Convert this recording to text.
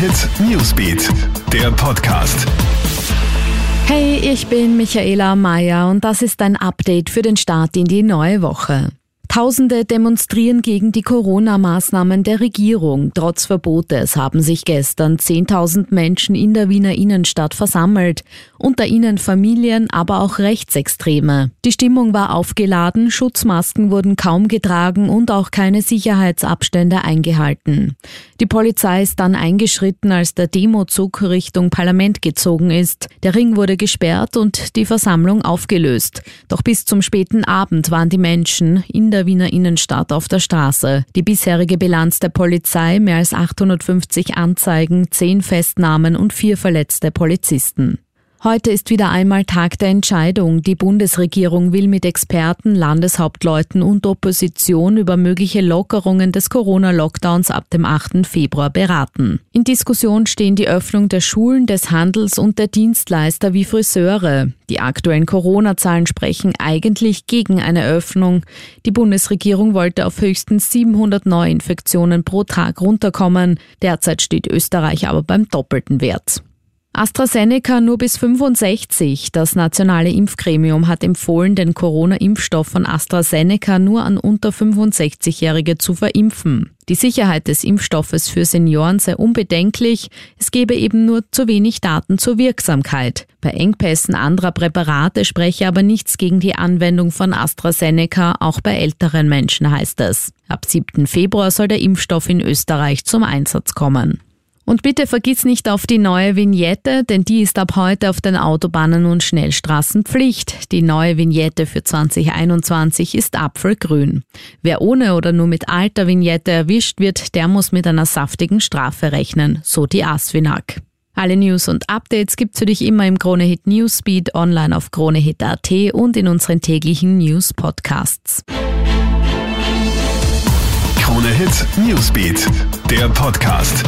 Hit Newsbeat, der Podcast. Hey, ich bin Michaela Mayer und das ist ein Update für den Start in die neue Woche. Tausende demonstrieren gegen die Corona-Maßnahmen der Regierung. Trotz Verbotes haben sich gestern 10.000 Menschen in der Wiener Innenstadt versammelt. Unter ihnen Familien, aber auch Rechtsextreme. Die Stimmung war aufgeladen, Schutzmasken wurden kaum getragen und auch keine Sicherheitsabstände eingehalten. Die Polizei ist dann eingeschritten, als der Demozug Richtung Parlament gezogen ist. Der Ring wurde gesperrt und die Versammlung aufgelöst. Doch bis zum späten Abend waren die Menschen in der der Wiener Innenstadt auf der Straße. Die bisherige Bilanz der Polizei mehr als 850 Anzeigen, 10 Festnahmen und vier verletzte Polizisten. Heute ist wieder einmal Tag der Entscheidung. Die Bundesregierung will mit Experten, Landeshauptleuten und Opposition über mögliche Lockerungen des Corona-Lockdowns ab dem 8. Februar beraten. In Diskussion stehen die Öffnung der Schulen, des Handels und der Dienstleister wie Friseure. Die aktuellen Corona-Zahlen sprechen eigentlich gegen eine Öffnung. Die Bundesregierung wollte auf höchstens 700 Neuinfektionen pro Tag runterkommen. Derzeit steht Österreich aber beim doppelten Wert. AstraZeneca nur bis 65. Das nationale Impfgremium hat empfohlen, den Corona-Impfstoff von AstraZeneca nur an unter 65-Jährige zu verimpfen. Die Sicherheit des Impfstoffes für Senioren sei unbedenklich, es gebe eben nur zu wenig Daten zur Wirksamkeit. Bei Engpässen anderer Präparate spreche aber nichts gegen die Anwendung von AstraZeneca, auch bei älteren Menschen heißt es. Ab 7. Februar soll der Impfstoff in Österreich zum Einsatz kommen. Und bitte vergiss nicht auf die neue Vignette, denn die ist ab heute auf den Autobahnen und Schnellstraßen Pflicht. Die neue Vignette für 2021 ist apfelgrün. Wer ohne oder nur mit alter Vignette erwischt wird, der muss mit einer saftigen Strafe rechnen, so die ASFINAG. Alle News und Updates gibt's für dich immer im Kronehit Newsbeat online auf kronehit.at und in unseren täglichen News Podcasts. Kronehit Newsbeat, der Podcast.